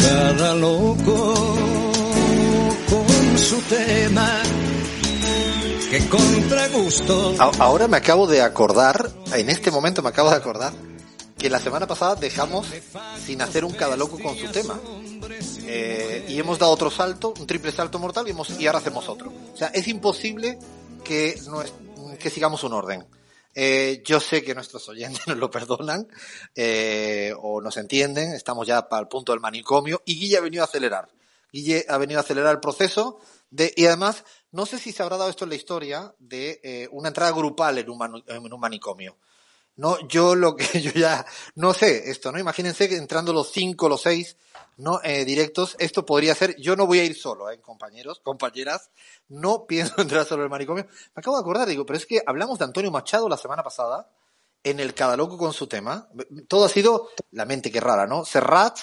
Cada loco con su tema. Que contra gusto. Ahora me acabo de acordar, en este momento me acabo de acordar, que la semana pasada dejamos sin hacer un cada loco con su tema. Eh, y hemos dado otro salto, un triple salto mortal, y, hemos, y ahora hacemos otro. O sea, es imposible que, nues- que sigamos un orden. Eh, yo sé que nuestros oyentes nos lo perdonan eh, o nos entienden, estamos ya para el punto del manicomio y Guille ha venido a acelerar. Guille ha venido a acelerar el proceso de, y además, no sé si se habrá dado esto en la historia de eh, una entrada grupal en un, en un manicomio. No, yo lo que yo ya no sé esto, ¿no? Imagínense que entrando los cinco, los seis, no eh, directos, esto podría ser. Yo no voy a ir solo, ¿eh, compañeros, compañeras. No pienso entrar solo el manicomio. Me acabo de acordar, digo, pero es que hablamos de Antonio Machado la semana pasada en el Cada Loco con su tema. Todo ha sido la mente que rara, ¿no? Serrat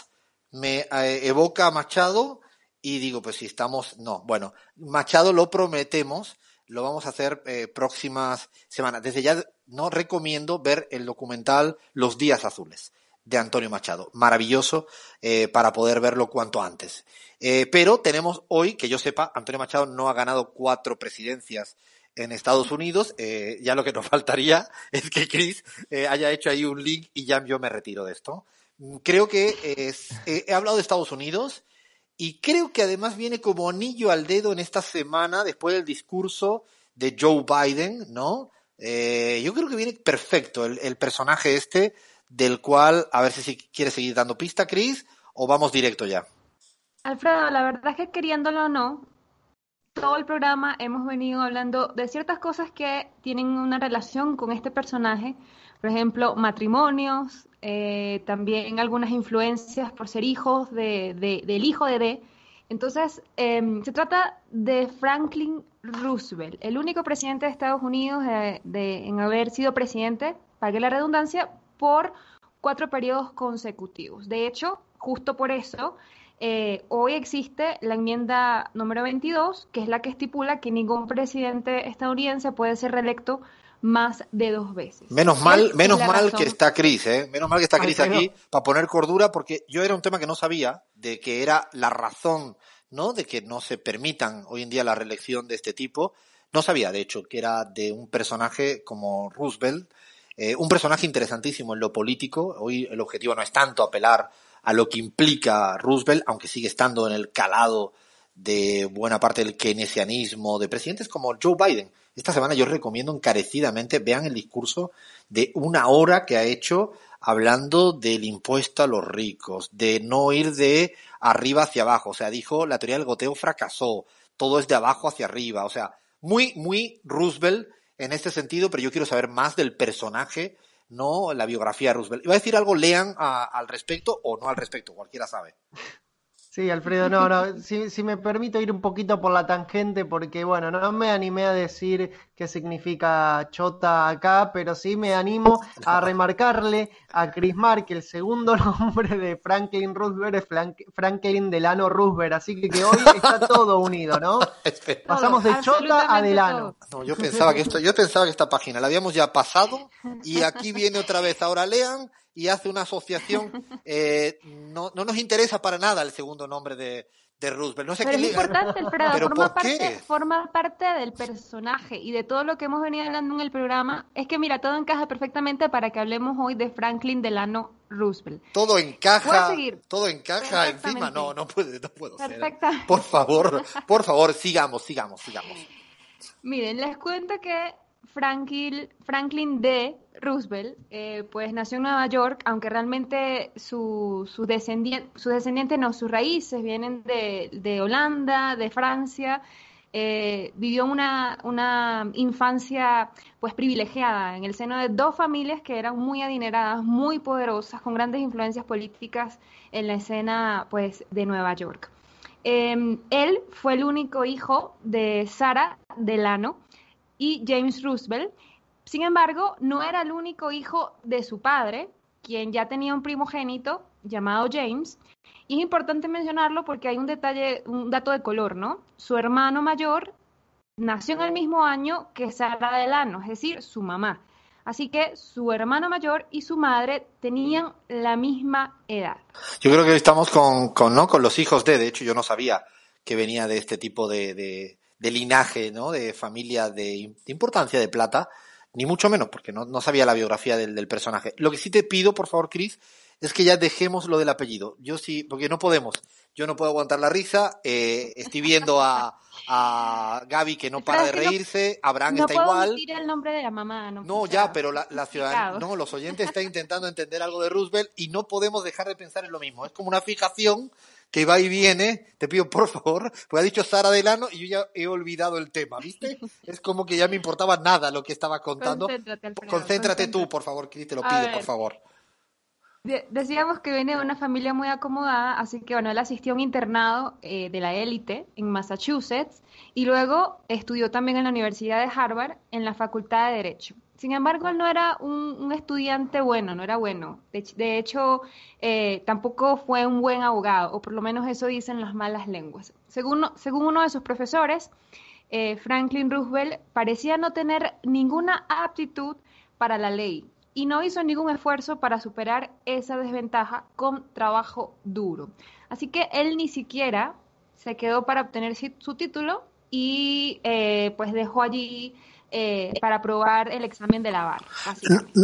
me eh, evoca a Machado y digo, pues si estamos, no, bueno, Machado lo prometemos, lo vamos a hacer eh, próximas semanas. Desde ya no recomiendo ver el documental Los Días Azules de Antonio Machado. Maravilloso eh, para poder verlo cuanto antes. Eh, pero tenemos hoy, que yo sepa, Antonio Machado no ha ganado cuatro presidencias en Estados Unidos. Eh, ya lo que nos faltaría es que Chris haya hecho ahí un link y ya yo me retiro de esto. Creo que es, he hablado de Estados Unidos y creo que además viene como anillo al dedo en esta semana después del discurso de Joe Biden, ¿no? Eh, yo creo que viene perfecto el, personaje este del cual, a ver si, si quiere seguir dando pista, Chris, o vamos directo ya. Alfredo, la verdad es que queriéndolo o no, todo el programa hemos venido hablando de ciertas cosas que tienen una relación con este personaje, por ejemplo, matrimonios, eh, también algunas influencias por ser hijos de, de- del hijo de D. Entonces, em, se trata de Franklin Roosevelt, el único presidente de Estados Unidos eh, en haber sido presidente, pague la redundancia, por cuatro periodos consecutivos. De hecho, justo por eso, eh, hoy existe la enmienda número 22, que es la que estipula que ningún presidente estadounidense puede ser reelecto más de dos veces. Menos mal, menos mal razón. que está Chris, ¿eh? Menos mal que está Alfredo. aquí para poner cordura, porque yo era un tema que no sabía, de que era la razón, ¿no? De que no se permitan hoy en día la reelección de este tipo. No sabía, de hecho, que era de un personaje como Roosevelt, eh, un personaje interesantísimo en lo político. Hoy el objetivo no es tanto apelar a lo que implica Roosevelt, aunque sigue estando en el calado de buena parte del keynesianismo de presidentes como Joe Biden. Esta semana yo recomiendo encarecidamente, vean el discurso de una hora que ha hecho hablando del impuesto a los ricos, de no ir de arriba hacia abajo. O sea, dijo, la teoría del goteo fracasó, todo es de abajo hacia arriba. O sea, muy, muy Roosevelt en este sentido, pero yo quiero saber más del personaje, no la biografía de Roosevelt. Iba a decir algo, lean al respecto o no al respecto, cualquiera sabe. Sí, Alfredo, no, no, si, si me permito ir un poquito por la tangente, porque bueno, no me animé a decir qué significa chota acá, pero sí me animo a remarcarle a Chris Mark que el segundo nombre de Franklin Roosevelt es Frank- Franklin Delano Roosevelt, así que que hoy está todo unido, ¿no? Pasamos de chota a Delano. No, yo pensaba que esto, yo pensaba que esta página la habíamos ya pasado y aquí viene otra vez. Ahora lean y hace una asociación. eh, no, no nos interesa para nada el segundo nombre de, de Roosevelt. No sé Pero qué es importante, Alfredo, ¿Pero forma por qué? parte, forma parte del personaje y de todo lo que hemos venido hablando en el programa. Es que mira, todo encaja perfectamente para que hablemos hoy de Franklin Delano Roosevelt. Todo encaja, todo encaja encima. No, no puede, no puedo ser. Por favor, por favor, sigamos, sigamos, sigamos. Miren, les cuento que Franklin, Franklin D. Roosevelt, eh, pues nació en Nueva York, aunque realmente su- descendientes, sus descendientes no, sus raíces vienen de, de Holanda, de Francia, eh, vivió una, una infancia pues privilegiada en el seno de dos familias que eran muy adineradas, muy poderosas, con grandes influencias políticas en la escena pues de Nueva York. Em, él fue el único hijo de Sarah Delano y James Roosevelt. Sin embargo, no era el único hijo de su padre, quien ya tenía un primogénito llamado James, y es importante mencionarlo porque hay un detalle, un dato de color, ¿no? Su hermano mayor nació en el mismo año que Sara Delano, es decir, su mamá. Así que su hermano mayor y su madre tenían la misma edad. Yo creo que estamos con, con, con los hijos de, de hecho yo no sabía que venía de este tipo de, de, de linaje, ¿no? De familia de, de, importancia de plata, ni mucho menos, porque no, no sabía la biografía del, del personaje. Lo que sí te pido, por favor, Chris, es que ya dejemos lo del apellido. Yo sí, porque no podemos. Yo no puedo aguantar la risa. Eh, estoy viendo a, a Gaby que no para de reírse. Abraham no está puedo igual. Decir el nombre de la mamá. No, no ya, pero la, la ciudadanía, no, los oyentes están intentando entender algo de Roosevelt y no podemos dejar de pensar en lo mismo. Es como una fijación que va y viene. Te pido por favor, pues ha dicho Sara Delano y yo ya he olvidado el tema, ¿viste? Es como que ya me importaba nada lo que estaba contando. Concéntrate, Alfredo, concéntrate, concéntrate. tú, por favor, Chris, te lo pido, por favor. Decíamos que viene de una familia muy acomodada, así que bueno, él asistió a un internado eh, de la élite en Massachusetts y luego estudió también en la Universidad de Harvard en la Facultad de Derecho. Sin embargo, él no era un, estudiante bueno, no era bueno. De, de hecho, eh, tampoco fue un buen abogado, o por lo menos eso dicen las malas lenguas. Según, según uno de sus profesores, eh, Franklin Roosevelt parecía no tener ninguna aptitud para la ley y no hizo ningún esfuerzo para superar esa desventaja con trabajo duro. Así que él ni siquiera se quedó para obtener su título y eh, pues dejó allí eh, para aprobar el examen de la bar.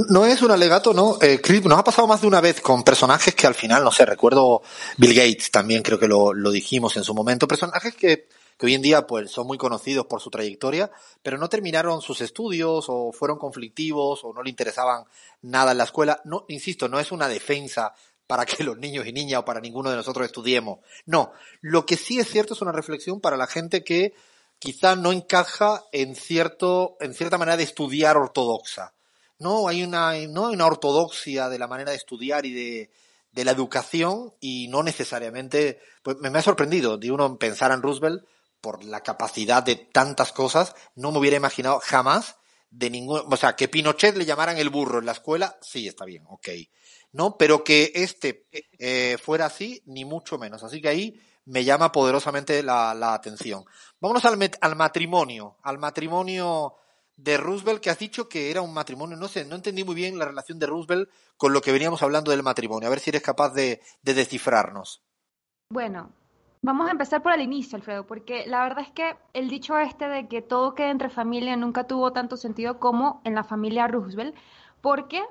No es un alegato, ¿no? Eh, Chris, nos ha pasado más de una vez con personajes que al final, no sé, recuerdo Bill Gates también, creo que lo, lo dijimos en su momento, personajes que que hoy en día pues son muy conocidos por su trayectoria, pero no terminaron sus estudios o fueron conflictivos o no le interesaban nada en la escuela. No, insisto, no es una defensa para que los niños y niñas o para ninguno de nosotros estudiemos. No, lo que sí es cierto es una reflexión para la gente que quizá no encaja en cierto, en cierta manera de estudiar ortodoxa. No, hay una, no hay una ortodoxia de la manera de estudiar y de, de la educación y no necesariamente, pues me, me ha sorprendido de uno pensar en Roosevelt por la capacidad de tantas cosas, no me hubiera imaginado jamás de ningún, o sea, que Pinochet le llamaran el burro en la escuela, sí, está bien, ok. No, pero que este eh, fuera así, ni mucho menos. Así que ahí me llama poderosamente la, atención. Vámonos al, al matrimonio, al matrimonio de Roosevelt, que has dicho que era un matrimonio, no sé, no entendí muy bien la relación de Roosevelt con lo que veníamos hablando del matrimonio. A ver si eres capaz de, de descifrarnos. Bueno, Vamos a empezar por el inicio, Alfredo, porque la verdad es que el dicho este de que todo queda entre familia nunca tuvo tanto sentido como en la familia Roosevelt, porque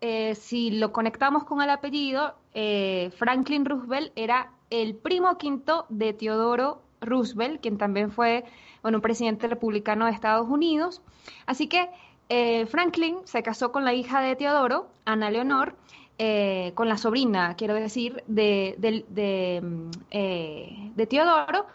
eh, si lo conectamos con el apellido, eh, Franklin Roosevelt era el primo quinto de Teodoro Roosevelt, quien también fue bueno, un presidente republicano de Estados Unidos. Así que eh, Franklin se casó con la hija de Teodoro, Ana Leonor, eh, con la sobrina, quiero decir, de, de, de, eh, de, Teodoro.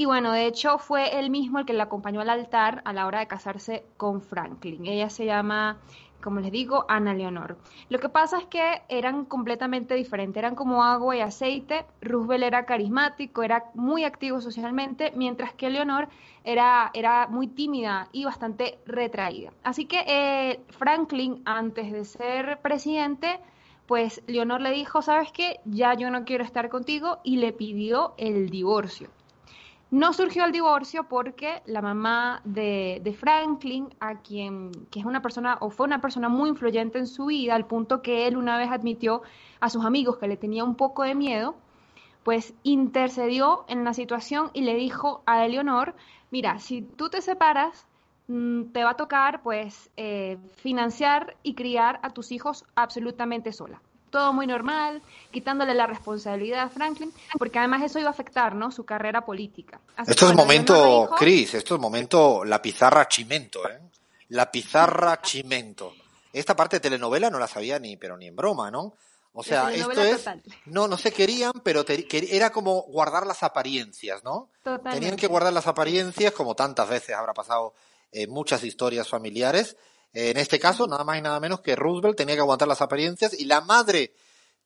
Y bueno, de hecho fue él mismo el que le acompañó al altar a la hora de casarse con Franklin. Ella se llama, como les digo, Ana Leonor. Lo que pasa es que eran completamente diferentes, eran como agua y aceite. Roosevelt era carismático, era muy activo socialmente, mientras que Leonor era, era muy tímida y bastante retraída. Así que eh, Franklin, antes de ser presidente, pues Leonor le dijo, ¿sabes qué? Ya yo no quiero estar contigo y le pidió el divorcio. No surgió el divorcio porque la mamá de, de, Franklin, a quien, que es una persona, o fue una persona muy influyente en su vida, al punto que él una vez admitió a sus amigos que le tenía un poco de miedo, pues intercedió en la situación y le dijo a Eleonor, mira, si tú te separas, te va a tocar pues eh, financiar y criar a tus hijos absolutamente sola. Todo muy normal, quitándole la responsabilidad a Franklin, porque además eso iba a afectar ¿no? su carrera política. Así esto es momento, dijo, Cris, esto es momento la pizarra chimento, ¿eh? La pizarra chimento. Esta parte de telenovela no la sabía ni, pero ni en broma, ¿no? O sea, esto es, no, no se querían, pero era como guardar las apariencias, ¿no? Tenían que guardar las apariencias, como tantas veces habrá pasado en muchas historias familiares. En este caso, nada más y nada menos que Roosevelt tenía que aguantar las apariencias y la madre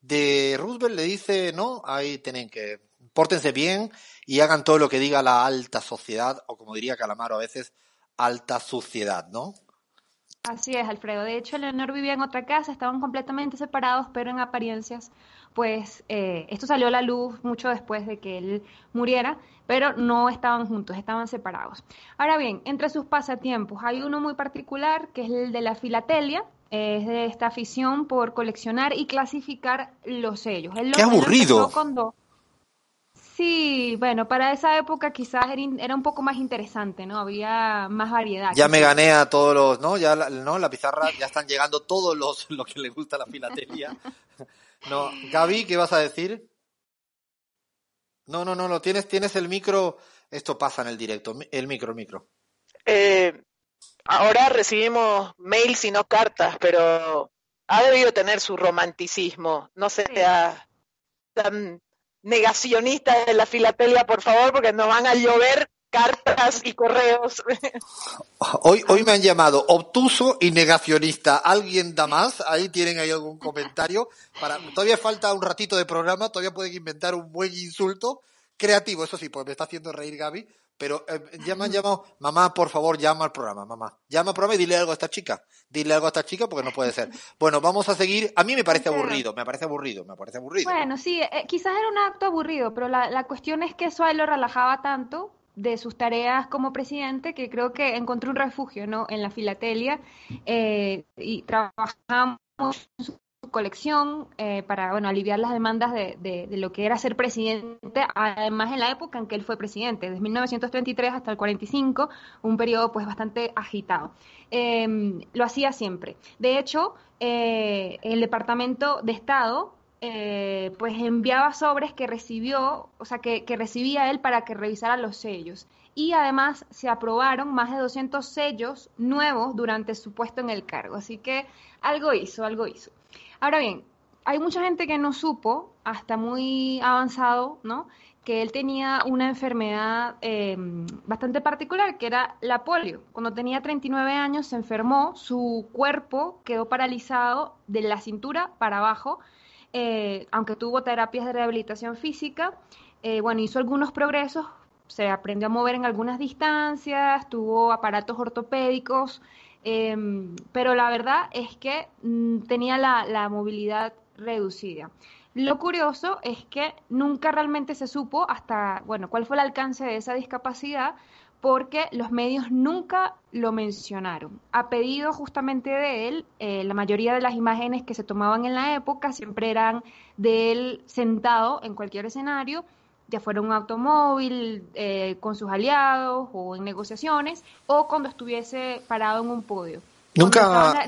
de Roosevelt le dice, no, ahí tienen que, pórtense bien y hagan todo lo que diga la alta sociedad, o como diría Calamaro a veces, alta suciedad, ¿no? Así es, Alfredo. De hecho, Leonor vivía en otra casa, estaban completamente separados, pero en apariencias, pues eh, esto salió a la luz mucho después de que él muriera, pero no estaban juntos, estaban separados. Ahora bien, entre sus pasatiempos hay uno muy particular que es el de la filatelia, es de esta afición por coleccionar y clasificar los sellos. ¡Qué aburrido! Sí, bueno, para esa época quizás era un poco más interesante, ¿no? Había más variedad. Ya me gané a todos los, ¿no? Ya, ¿no? La pizarra, ya están llegando todos los, lo que le gusta la filatelia. No, Gaby, ¿qué vas a decir? No, no, no, no, tienes, tienes el micro, esto pasa en el directo, el micro, el micro. Eh, ahora recibimos mails y no cartas, pero ha debido tener su romanticismo, no sea tan negacionistas de la filatelia, por favor, porque nos van a llover cartas y correos. Hoy, hoy me han llamado obtuso y negacionista. ¿Alguien da más? Ahí tienen ahí algún comentario. Para, todavía falta un ratito de programa, todavía pueden inventar un buen insulto creativo, eso sí, porque me está haciendo reír Gaby, pero eh, ya me han llamado, mamá, por favor, llama al programa, mamá. Llama al programa y dile algo a esta chica. Dile algo a esta chica porque no puede ser. Bueno, vamos a seguir. A mí me parece aburrido, me parece aburrido, me parece aburrido. Bueno, sí, eh, quizás era un acto aburrido, pero la, la cuestión es que eso a él lo relajaba tanto de sus tareas como presidente que creo que encontró un refugio ¿no? en la filatelia eh, y trabajamos en su colección eh, para bueno, aliviar las demandas de, de, lo que era ser presidente, además en la época en que él fue presidente, desde 1933 hasta el 45, un periodo pues bastante agitado. Em, lo hacía siempre. De hecho, eh, el Departamento de Estado eh, pues enviaba sobres que recibió, o sea, que, recibía él para que revisara los sellos y además se aprobaron más de 200 sellos nuevos durante su puesto en el cargo. Así que algo hizo, algo hizo. Ahora bien, hay mucha gente que no supo, hasta muy avanzado, ¿no? que él tenía una enfermedad em, bastante particular, que era la polio. Cuando tenía 39 años se enfermó, su cuerpo quedó paralizado de la cintura para abajo, eh, aunque tuvo terapias de rehabilitación física. Eh, bueno, hizo algunos progresos, se aprendió a mover en algunas distancias, tuvo aparatos ortopédicos, Em, pero la verdad es que mm, tenía la, movilidad reducida. Lo curioso es que nunca realmente se supo hasta, bueno, cuál fue el alcance de esa discapacidad, porque los medios nunca lo mencionaron. A pedido justamente de él, eh, la mayoría de las imágenes que se tomaban en la época siempre eran de él sentado en cualquier escenario ya fuera un automóvil eh, con sus aliados o en negociaciones, o cuando estuviese parado en un podio. Nunca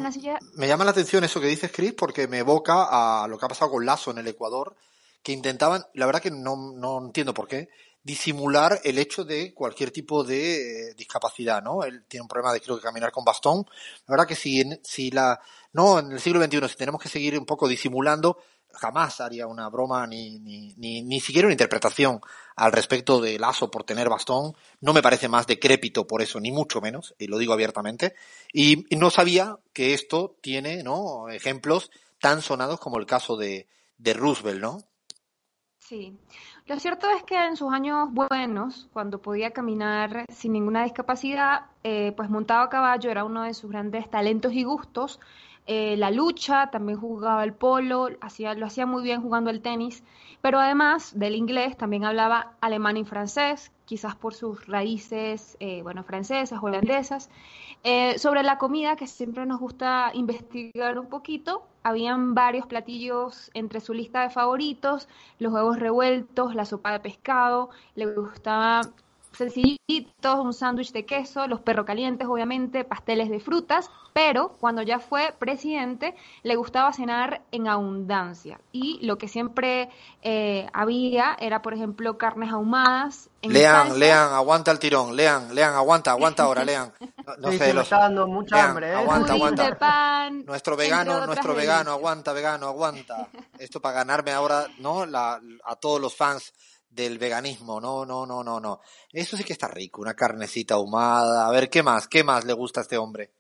me llama la atención eso que dices, Chris, porque me evoca a lo que ha pasado con Lazo en el Ecuador, que intentaban, la verdad que no, no entiendo por qué, disimular el hecho de cualquier tipo de eh, discapacidad, ¿no? Él tiene un problema de creo que caminar con bastón. La verdad que si, si la, no, en el siglo XXI, si tenemos que seguir un poco disimulando, jamás haría una broma ni, ni, ni, ni, siquiera una interpretación al respecto de Lazo por tener bastón. No me parece más decrépito por eso, ni mucho menos, y lo digo abiertamente. Y, no sabía que esto tiene ¿no? ejemplos tan sonados como el caso de, de Roosevelt, ¿no? Sí. Lo cierto es que en sus años buenos, cuando podía caminar sin ninguna discapacidad, eh, pues montado a caballo era uno de sus grandes talentos y gustos. Eh, la lucha, también jugaba el polo, hacía, lo hacía muy bien jugando el tenis, pero además del inglés también hablaba alemán y francés, quizás por sus raíces, eh, bueno, francesas, holandesas. Eh, sobre la comida, que siempre nos gusta investigar un poquito, habían varios platillos entre su lista de favoritos, los huevos revueltos, la sopa de pescado, le gustaba sencillitos, un sándwich de queso, los perros calientes, obviamente, pasteles de frutas, pero cuando ya fue presidente le gustaba cenar en abundancia y lo que siempre eh, había era, por ejemplo, carnes ahumadas. lean, lean, aguanta el tirón, lean, lean, aguanta, aguanta ahora, lean. no Sí, sé, los- está dando mucha hambre, ¿eh? aguanta, aguanta. de pan. Nuestro vegano, nuestro vegano, aguanta, vegano, aguanta. Esto para ganarme ahora, ¿no? La, a todos los fans del veganismo, no, no, no, no, no. Eso sí que está rico, una carnecita ahumada. A ver, ¿qué más? ¿Qué más le gusta a este hombre?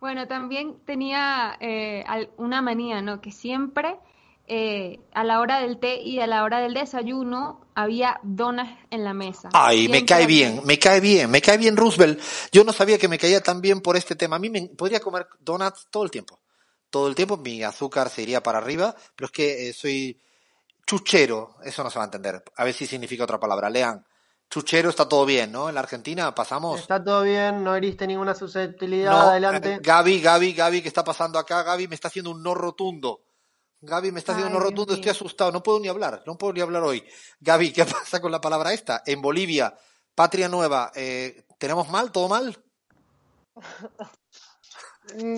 Bueno, también tenía eh, una manía, ¿no? Que siempre eh, a la hora del té y a la hora del desayuno había donas en la mesa. Ay, me cae bien, me cae bien, me cae bien Roosevelt. Yo no sabía que me caía tan bien por este tema. A mí me podría comer donuts todo el tiempo. Todo el tiempo mi azúcar se iría para arriba, pero es que eh, soy chuchero, eso no se va a entender. A ver si significa otra palabra. Lean, chuchero está todo bien, ¿no? En la Argentina pasamos. Está todo bien, no heriste ninguna susceptibilidad, No, adelante. eh, Gaby, Gaby, Gaby, ¿qué está pasando acá? Gaby me está haciendo un no rotundo. Gaby me está haciendo un no Dios rotundo, estoy asustado, no puedo ni hablar, no puedo ni hablar hoy. Gaby, ¿qué pasa con la palabra esta? En Bolivia, Patria Nueva, eh, ¿tenemos mal? ¿Todo mal?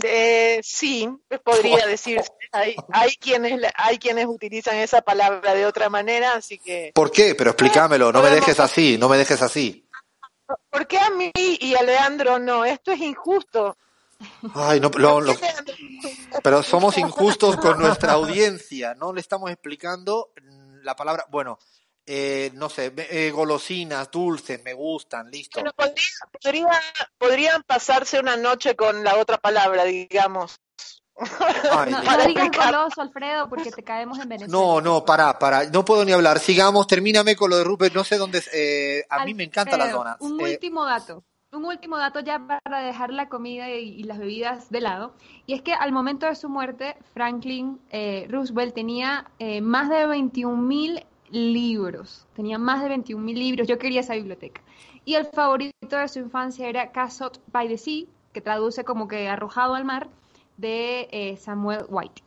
Eh, sí, podría decirse. Hay, hay, quienes, hay quienes utilizan esa palabra de otra manera, así que... ¿Por qué? Pero explícamelo, no me dejes así, no me dejes así. ¿Por qué a mí y a Leandro no? Esto es injusto. Ay, no, lo- pero somos injustos con nuestra audiencia, no le estamos explicando la palabra, bueno, eh, no sé, me- eh, golosinas, dulces, me gustan, listo. Bueno, podría, podría- podrían pasarse una noche con la otra palabra, digamos. Ay, No, digas goloso, Alfredo, porque te caemos en Venezuela. No, no, para, para, no puedo ni hablar. Sigamos, termíname con lo de Rupert, no sé dónde, eh, a mí me encantan las donuts. Un Eh, último dato. Un último dato ya para dejar la comida y, y las bebidas de lado. Y es que al momento de su muerte, Franklin eh, Roosevelt tenía más de 21 mil libros. Tenía más de 21 mil libros. Yo quería esa biblioteca. Y el favorito de su infancia era Cast by the Sea, que traduce como que arrojado al mar, de eh, Samuel White.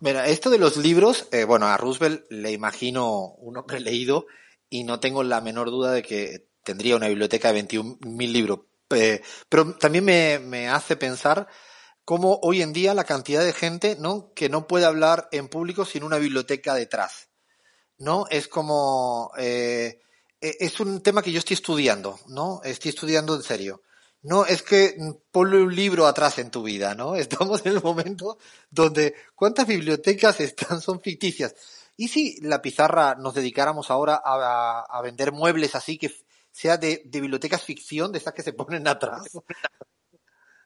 Mira, esto de los libros, eh, bueno, a Roosevelt le imagino un hombre leído y no tengo la menor duda de que tendría una biblioteca de 21.000 libros. Pero también me, me hace pensar cómo hoy en día la cantidad de gente, ¿no? Que no puede hablar en público sin una biblioteca detrás. ¿No? Es como, eh, eh, es un tema que yo estoy estudiando, ¿no? Estoy estudiando en serio. No, es que mm, ponle un libro atrás en tu vida, ¿no? Estamos en el momento donde cuántas bibliotecas están, son ficticias. ¿Y si la pizarra nos dedicáramos ahora a, a vender muebles así que sea de, de bibliotecas ficción, de estas que se ponen atrás?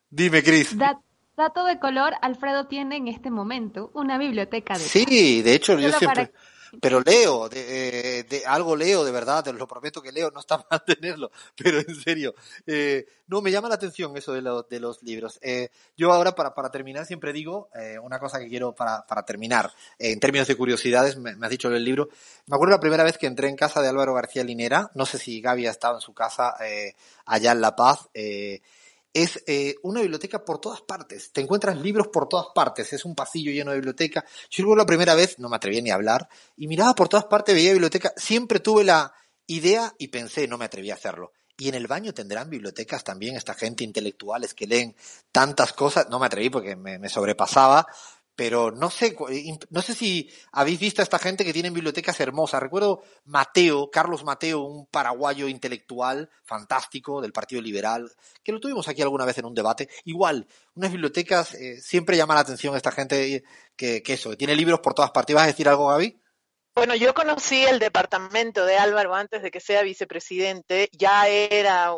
Dime, Cris. Dat- dato de color, Alfredo tiene en este momento una biblioteca de Sí, de hecho, yo siempre... Pero leo, de, eh, de- algo leo, de verdad, te lo prometo que leo, no está mal tenerlo, pero en serio, eh, no, me llama la atención eso de, lo- de los libros. Eh, yo ahora, para, para terminar, siempre digo eh, una cosa que quiero para, para terminar, eh, en términos de curiosidades, me, me has dicho el libro, me acuerdo la primera vez que entré en casa de Álvaro García Linera, no sé si Gaby ha estado en su casa eh, allá en La Paz, eh, es eh, una biblioteca por todas partes. Te encuentras libros por todas partes. Es un pasillo lleno de biblioteca. Yo recuerdo la primera vez, no me atreví ni a hablar, y miraba por todas partes, veía biblioteca. Siempre tuve la idea y pensé, no me atreví a hacerlo. Y en el baño tendrán bibliotecas también esta gente intelectuales que leen tantas cosas. No me atreví porque me, me sobrepasaba, pero no sé, imp- no sé si habéis visto a esta gente que tienen bibliotecas hermosas. Recuerdo Mateo, Carlos Mateo, un paraguayo intelectual fantástico del Partido Liberal, que lo tuvimos aquí alguna vez en un debate. Igual, unas bibliotecas, eh, siempre llama la atención esta gente que, que eso, que tiene libros por todas partes. ¿Vas a decir algo, Gaby? Bueno, yo conocí el departamento de Álvaro antes de que sea vicepresidente, ya era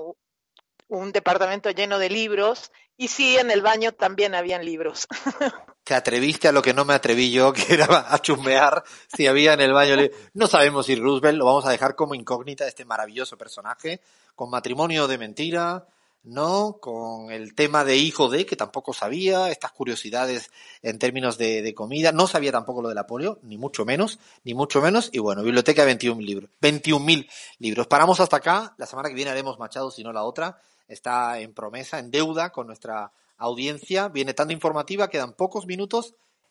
un departamento lleno de libros y sí, en el baño también habían libros. Te atreviste a lo que no me atreví yo, que era a chusmear si había en el baño. No sabemos si Roosevelt lo vamos a dejar como incógnita este maravilloso personaje, con matrimonio de mentira, ¿no? Con el tema de hijo de, que tampoco sabía, estas curiosidades en términos de, de comida. No sabía tampoco lo de la ni mucho menos, ni mucho menos. Y bueno, biblioteca 21 libros, 21.000 libros. Paramos hasta acá. La semana que viene haremos Machado, si no la otra. Está en promesa, en deuda con nuestra audiencia. Viene tan informativa, quedan pocos minutos.